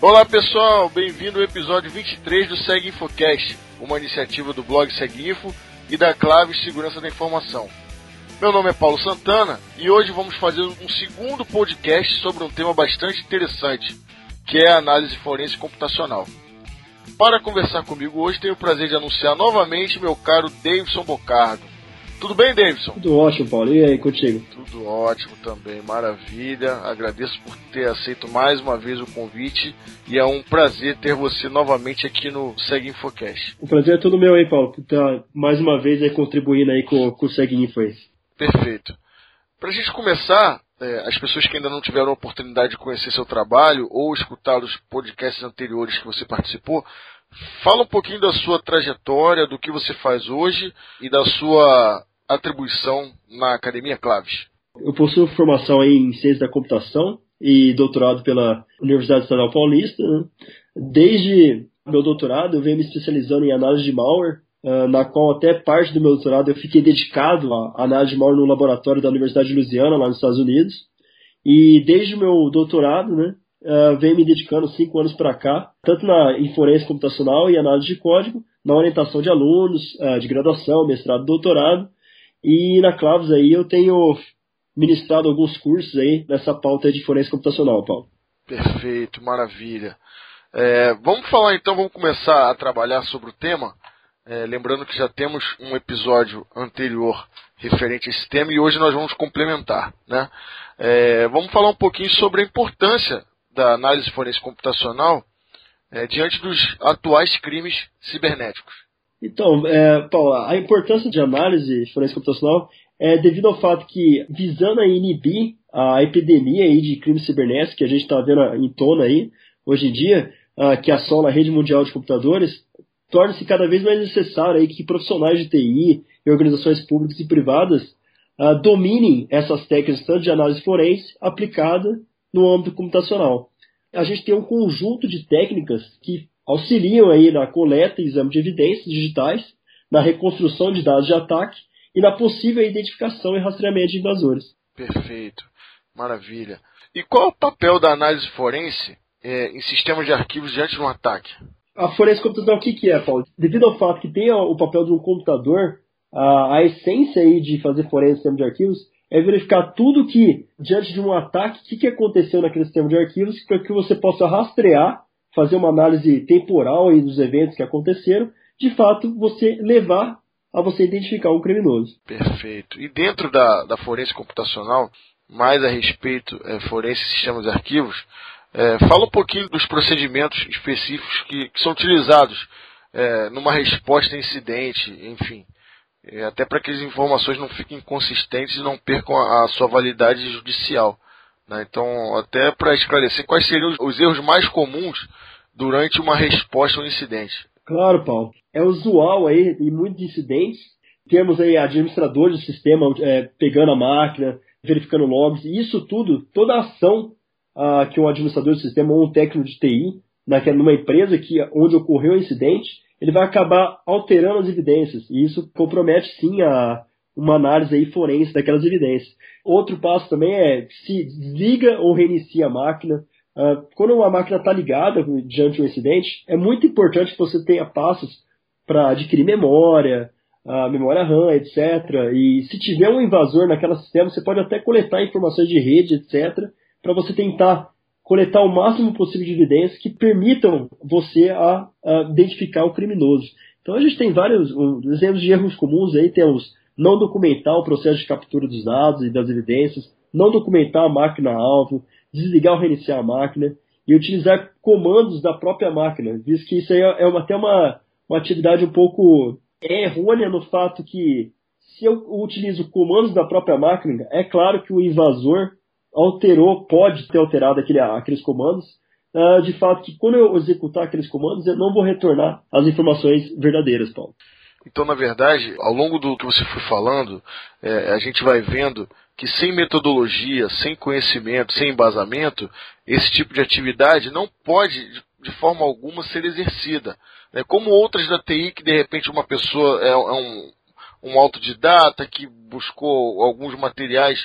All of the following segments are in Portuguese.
Olá pessoal, bem-vindo ao episódio 23 do Seg Infocast, uma iniciativa do blog Seguinfo e da Clave Segurança da Informação. Meu nome é Paulo Santana e hoje vamos fazer um segundo podcast sobre um tema bastante interessante, que é a análise forense computacional. Para conversar comigo hoje, tenho o prazer de anunciar novamente meu caro Davidson Bocardo. Tudo bem, Davidson? Tudo ótimo, Paulo. E aí, contigo? Tudo ótimo também, maravilha. Agradeço por ter aceito mais uma vez o convite e é um prazer ter você novamente aqui no Seg Infocast. O prazer é todo meu aí, Paulo, por estar mais uma vez aí contribuindo aí com, com o Seg Info aí. Perfeito. Para a gente começar, é, as pessoas que ainda não tiveram a oportunidade de conhecer seu trabalho ou escutar os podcasts anteriores que você participou, fala um pouquinho da sua trajetória, do que você faz hoje e da sua atribuição na Academia Claves. Eu possuo formação em Ciência da Computação e doutorado pela Universidade Estadual Paulista. Né? Desde meu doutorado, eu venho me especializando em análise de malware, uh, na qual até parte do meu doutorado eu fiquei dedicado à análise de malware no laboratório da Universidade de Louisiana, lá nos Estados Unidos. E desde o meu doutorado, né, uh, venho me dedicando cinco anos para cá, tanto na em computacional e análise de código, na orientação de alunos uh, de graduação, mestrado, doutorado. E na Claves aí eu tenho ministrado alguns cursos aí nessa pauta de forense computacional, Paulo. Perfeito, maravilha. É, vamos falar então, vamos começar a trabalhar sobre o tema. É, lembrando que já temos um episódio anterior referente a esse tema e hoje nós vamos complementar. Né? É, vamos falar um pouquinho sobre a importância da análise forense computacional é, diante dos atuais crimes cibernéticos. Então, é, Paulo, a importância de análise forense computacional é devido ao fato que, visando a inibir a epidemia aí de crimes cibernéticos que a gente está vendo em tona aí, hoje em dia, uh, que assola a rede mundial de computadores, torna-se cada vez mais necessário aí que profissionais de TI e organizações públicas e privadas uh, dominem essas técnicas tanto de análise forense aplicada no âmbito computacional. A gente tem um conjunto de técnicas que auxiliam aí na coleta e exame de evidências digitais, na reconstrução de dados de ataque e na possível identificação e rastreamento de invasores. Perfeito, maravilha. E qual é o papel da análise forense é, em sistemas de arquivos diante de um ataque? A forense computacional, o que, que é, Paulo? Devido ao fato que tem o papel de um computador, a, a essência aí de fazer forense em sistema de arquivos é verificar tudo que, diante de um ataque, o que, que aconteceu naquele sistema de arquivos, para que você possa rastrear fazer uma análise temporal dos eventos que aconteceram, de fato você levar a você identificar um criminoso. Perfeito. E dentro da, da forense computacional, mais a respeito é, forense sistemas de arquivos, é, fala um pouquinho dos procedimentos específicos que, que são utilizados é, numa resposta a incidente, enfim. É, até para que as informações não fiquem inconsistentes e não percam a, a sua validade judicial. Né? Então, até para esclarecer, quais seriam os erros mais comuns durante uma resposta ao incidente? Claro, Paulo. É usual aí, em muitos incidentes, temos aí administradores do sistema é, pegando a máquina, verificando logs, e isso tudo, toda a ação ah, que um administrador do sistema ou um técnico de TI, naquela, numa empresa que, onde ocorreu o incidente, ele vai acabar alterando as evidências, e isso compromete sim a, uma análise aí forense daquelas evidências. Outro passo também é se desliga ou reinicia a máquina. Uh, quando a máquina está ligada diante de um incidente, é muito importante que você tenha passos para adquirir memória, uh, memória RAM, etc. E se tiver um invasor naquela sistema, você pode até coletar informações de rede, etc., para você tentar coletar o máximo possível de evidências que permitam você a, a identificar o criminoso. Então a gente tem vários um, exemplos de erros comuns aí, temos não documentar o processo de captura dos dados e das evidências, não documentar a máquina-alvo, desligar ou reiniciar a máquina e utilizar comandos da própria máquina, visto que isso aí é uma, até uma, uma atividade um pouco errônea no fato que se eu utilizo comandos da própria máquina, é claro que o invasor alterou, pode ter alterado aquele, aqueles comandos, uh, de fato que quando eu executar aqueles comandos, eu não vou retornar as informações verdadeiras, Paulo. Então, na verdade, ao longo do que você foi falando, é, a gente vai vendo que sem metodologia, sem conhecimento, sem embasamento, esse tipo de atividade não pode, de forma alguma, ser exercida. É como outras da TI, que de repente uma pessoa é, é um, um autodidata que buscou alguns materiais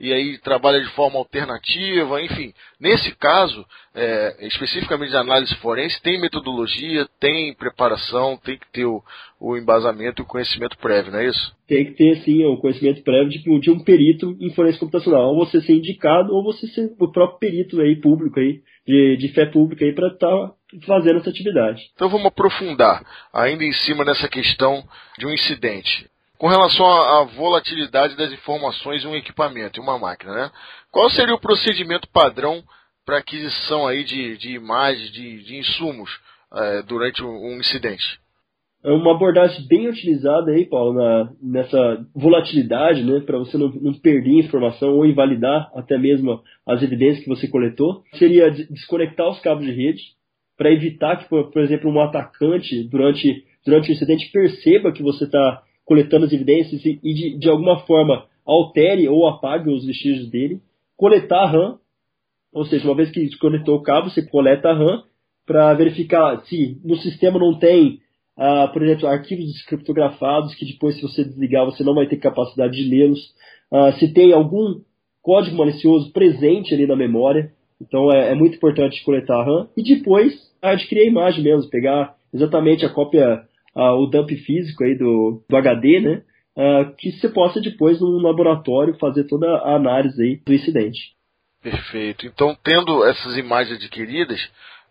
e aí trabalha de forma alternativa, enfim. Nesse caso, é, especificamente de análise forense, tem metodologia, tem preparação, tem que ter o, o embasamento e o conhecimento prévio, não é isso? Tem que ter, sim, o conhecimento prévio de, de um perito em forense computacional. Ou você ser indicado, ou você ser o próprio perito aí, público aí, de, de fé pública aí, para estar tá fazendo essa atividade. Então vamos aprofundar ainda em cima dessa questão de um incidente. Com relação à volatilidade das informações em um equipamento, em uma máquina, né? Qual seria o procedimento padrão para aquisição aí de, de imagens, de, de insumos é, durante um, incidente? É uma abordagem bem utilizada aí, Paulo, na, nessa volatilidade, né, para você não, não, perder informação ou invalidar até mesmo as evidências que você coletou, seria desconectar os cabos de rede para evitar que, por, por, exemplo, um atacante durante durante o incidente perceba que você está coletando as evidências e, e de, de, alguma forma altere ou apague os vestígios dele, coletar a RAM, ou seja, uma vez que conectou o cabo, você coleta a RAM para verificar se no sistema não tem, uh, por exemplo, arquivos descriptografados que depois, se você desligar, você não vai ter capacidade de lê-los, uh, se tem algum código malicioso presente ali na memória, então é, é muito importante coletar a RAM. E depois adquirir a imagem mesmo, pegar exatamente a cópia uh, o dump físico aí do, do HD, né? Uh, que você possa depois no laboratório fazer toda a análise aí do incidente. Perfeito. Então, tendo essas imagens adquiridas,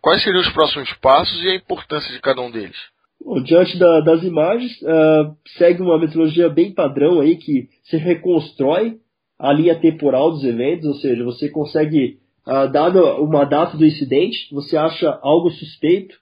quais seriam os próximos passos e a importância de cada um deles? Bom, diante da, das imagens, uh, segue uma metodologia bem padrão aí que se reconstrói a linha temporal dos eventos, ou seja, você consegue, uh, dada uma data do incidente, você acha algo suspeito,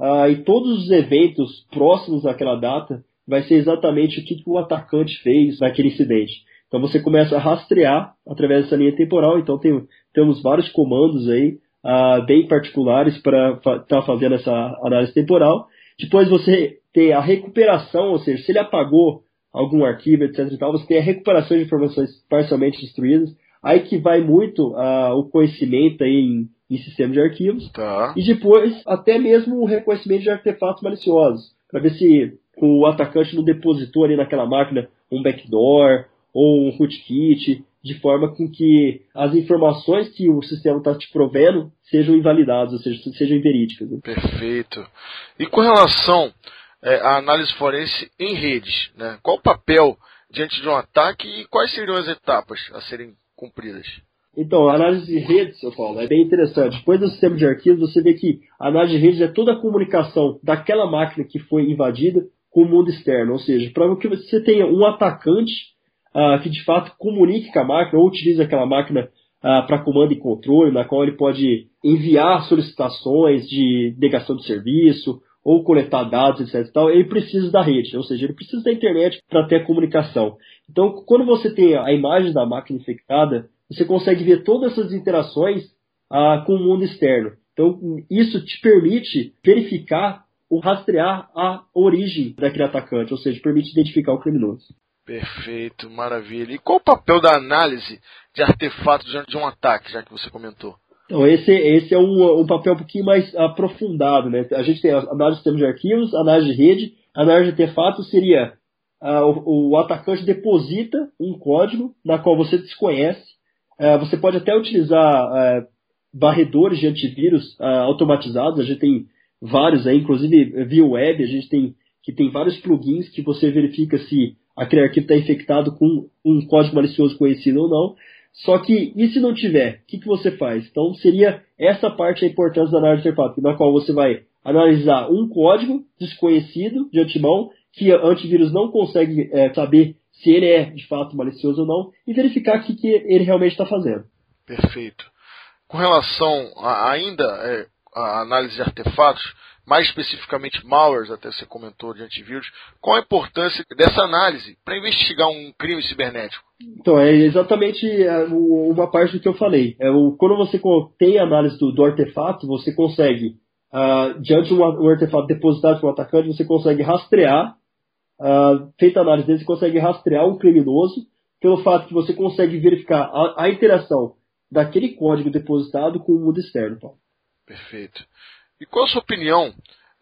ah, e todos os eventos próximos àquela data vai ser exatamente o que, o atacante fez naquele incidente. Então você começa a rastrear através dessa linha temporal. Então tem, temos vários comandos aí ah, bem particulares para estar tá fazendo essa análise temporal. Depois você tem a recuperação, ou seja, se ele apagou algum arquivo, etc. E tal, você tem a recuperação de informações parcialmente destruídas. Aí que vai muito ah, o conhecimento aí em em sistema de arquivos. Tá. E depois, até mesmo o reconhecimento de artefatos maliciosos. Para ver se o atacante não depositou ali naquela máquina um backdoor ou um rootkit, de forma com que as informações que o sistema está te provendo sejam invalidadas, ou seja, sejam inverídicas. Né? Perfeito. E com relação é, à análise forense em redes, né? qual o papel diante de um ataque e quais seriam as etapas a serem cumpridas? Então, a análise de redes, seu Paulo, é bem interessante. Depois do sistema de arquivos, você vê que a análise de redes é toda a comunicação daquela máquina que foi invadida com o mundo externo. Ou seja, para que você tenha um atacante uh, que de fato comunique com a máquina ou utilize aquela máquina uh, para comando e controle, na qual ele pode enviar solicitações de negação de serviço ou coletar dados, etc. Tal, ele precisa da rede, ou seja, ele precisa da internet para ter a comunicação. Então, quando você tem a imagem da máquina infectada, você consegue ver todas essas interações ah, com o mundo externo. Então, isso te permite verificar ou rastrear a origem daquele atacante, ou seja, permite identificar o criminoso. Perfeito, maravilha. E qual o papel da análise de artefatos diante de um ataque, já que você comentou? Então, esse, esse é um, um papel um pouquinho mais aprofundado. Né? A gente tem análise de sistemas de arquivos, análise de rede, análise de artefatos seria ah, o, o atacante deposita um código na qual você desconhece você pode até utilizar é, varredores de antivírus é, automatizados. A gente tem vários aí, inclusive via web, a gente tem que tem vários plugins que você verifica se aquele arquivo está infectado com um código malicioso conhecido ou não. Só que, e se não tiver, o que, que você faz? Então, seria essa parte a importância da análise interface, na qual você vai analisar um código desconhecido de antemão, que antivírus não consegue é, saber se ele é de fato malicioso ou não, e verificar o que, que ele realmente está fazendo. Perfeito. Com relação a, ainda é, a análise de artefatos, mais especificamente malwares, até você comentou de antivírus, qual a importância dessa análise para investigar um crime cibernético? Então, é exatamente é, uma parte do que eu falei. É, o, quando você tem a análise do, do artefato, você consegue, uh, diante de um, um artefato depositado por um atacante, você consegue rastrear uh, feita a análise dele, você consegue rastrear um criminoso pelo fato que você consegue verificar a, a interação daquele código depositado com o mundo externo. Paulo. Perfeito. E qual a sua opinião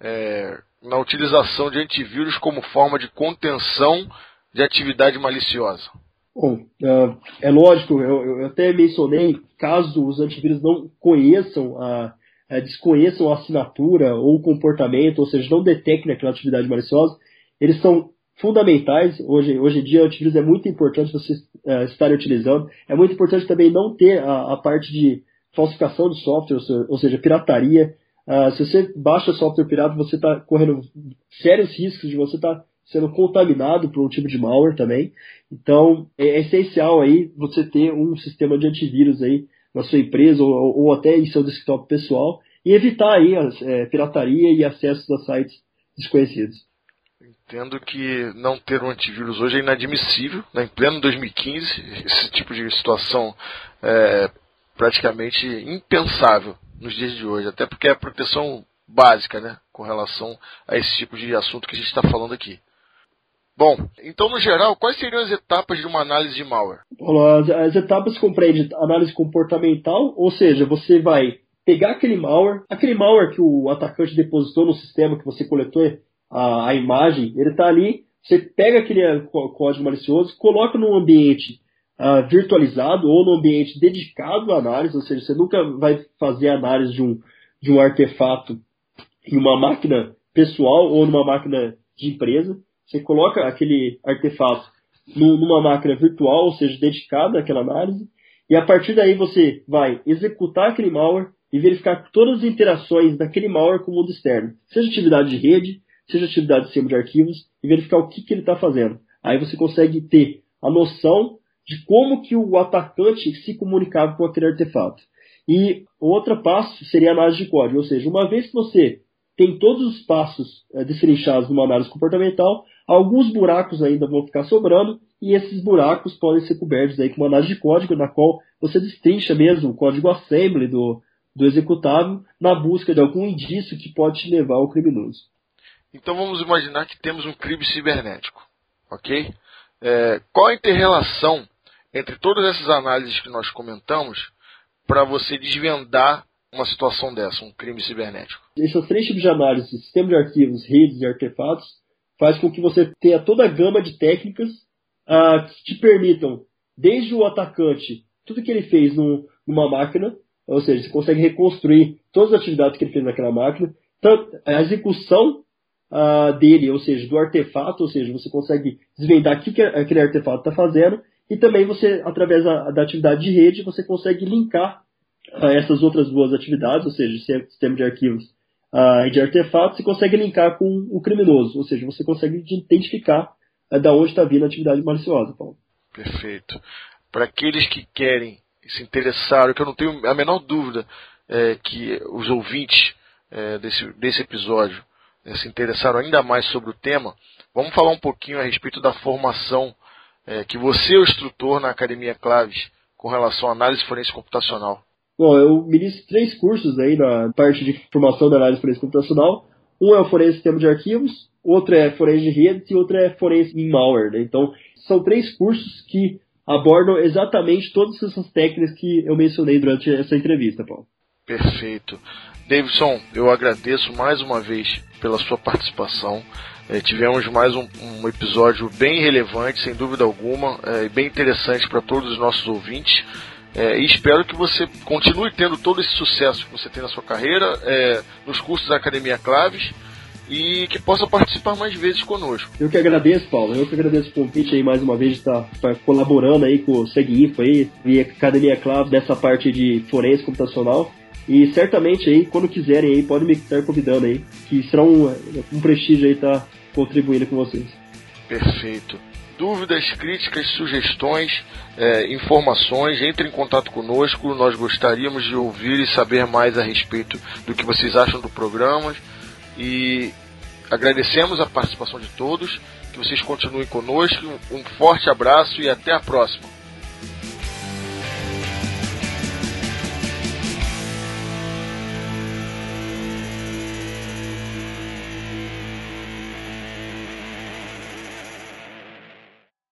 é, na utilização de antivírus como forma de contenção de atividade maliciosa? Bom, uh, é lógico, eu, eu, até mencionei, caso os antivírus não conheçam a, a, desconheçam a assinatura ou o comportamento, ou seja, não detectem aquela atividade maliciosa, eles são fundamentais. Hoje, hoje em dia, antivírus é muito importante vocês uh, estarem utilizando. É muito importante também não ter a, a parte de falsificação de software, ou seja, pirataria. Uh, se você baixa software pirata, você está correndo sérios riscos de você estar tá sendo contaminado por um tipo de malware também. Então, é essencial aí você ter um sistema de antivírus aí na sua empresa ou, ou até em seu desktop pessoal e evitar aí a é, pirataria e acessos a sites desconhecidos. Entendo que não ter um antivírus hoje é inadmissível, né? em pleno 2015, esse tipo de situação é praticamente impensável nos dias de hoje, até porque é a proteção básica né? com relação a esse tipo de assunto que a gente está falando aqui. Bom, então no geral, quais seriam as etapas de uma análise de malware? As, as etapas compreendem análise comportamental, ou seja, você vai pegar aquele malware, aquele malware que o atacante depositou no sistema que você coletou a, a imagem, ele está ali, você pega aquele eh, código malicioso, coloca num ambiente uh, virtualizado ou num ambiente dedicado à análise, ou seja, você nunca vai fazer análise de um, de um artefato em uma máquina pessoal ou numa máquina de empresa. Você coloca aquele artefato numa máquina virtual, ou seja, dedicada àquela análise, e a partir daí você vai executar aquele malware e verificar todas as interações daquele malware com o mundo externo, seja atividade de rede, seja atividade de sistema de arquivos, e verificar o que, que ele está fazendo. Aí você consegue ter a noção de como que o atacante se comunicava com aquele artefato. E outro passo seria a análise de código, ou seja, uma vez que você tem todos os passos é, destrinchados numa análise comportamental, Alguns buracos ainda vão ficar sobrando e esses buracos podem ser cobertos aí com uma análise de código na qual você destrincha mesmo o código assembly do, do executável na busca de algum indício que pode te levar ao criminoso. Então vamos imaginar que temos um crime cibernético, ok? É, qual a interrelação entre todas essas análises que nós comentamos para você desvendar uma situação dessa, um crime cibernético? Esses três tipos de análise, sistema de arquivos, redes e artefatos, faz com que você tenha toda a gama de técnicas uh, que te permitam, desde o atacante, tudo que ele fez no, numa máquina, ou seja, você consegue reconstruir todas as atividades que ele fez naquela máquina, tanto a execução uh, dele, ou seja, do artefato, ou seja, você consegue desvendar o que, que aquele artefato está fazendo, e também você, através da, da, atividade de rede, você consegue linkar uh, essas outras duas atividades, ou seja, sistema de arquivos uh, de artefatos, você consegue linkar com o criminoso, ou seja, você consegue identificar da onde está vindo a atividade maliciosa, Paulo. Perfeito. Para aqueles que querem se interessar, que eu não tenho a menor dúvida é, que os ouvintes é, desse, desse episódio é, se interessaram ainda mais sobre o tema, vamos falar um pouquinho a respeito da formação é, que você é o instrutor na Academia Claves com relação à análise forense computacional. Bom, eu ministro três cursos aí na parte de formação da análise forense computacional. Um é o forense sistema de arquivos, outro é forense de redes e outro é forense em malware. Né? Então, são três cursos que abordam exatamente todas essas técnicas que eu mencionei durante essa entrevista, Paulo. Perfeito. Davidson, eu agradeço mais uma vez pela sua participação. É, tivemos mais um, um, episódio bem relevante, sem dúvida alguma, é, e é, bem interessante para todos os nossos ouvintes. É, e espero que você continue tendo todo esse sucesso que você tem na sua carreira, é, nos cursos da Academia Claves e que possa participar mais vezes conosco. Eu que agradeço, Paulo. Eu que agradeço o convite aí mais uma vez de estar, estar colaborando aí com o Seguinfo aí e a Academia Claves dessa parte de forense computacional. E certamente aí, quando quiserem aí, podem me estar convidando aí, que será um, um prestígio aí estar contribuindo com vocês. Perfeito dúvidas, críticas, sugestões, é, informações, entre em contato conosco. Nós gostaríamos de ouvir e saber mais a respeito do que vocês acham do programa. E agradecemos a participação de todos. Que vocês continuem conosco. Um forte abraço e até a próxima.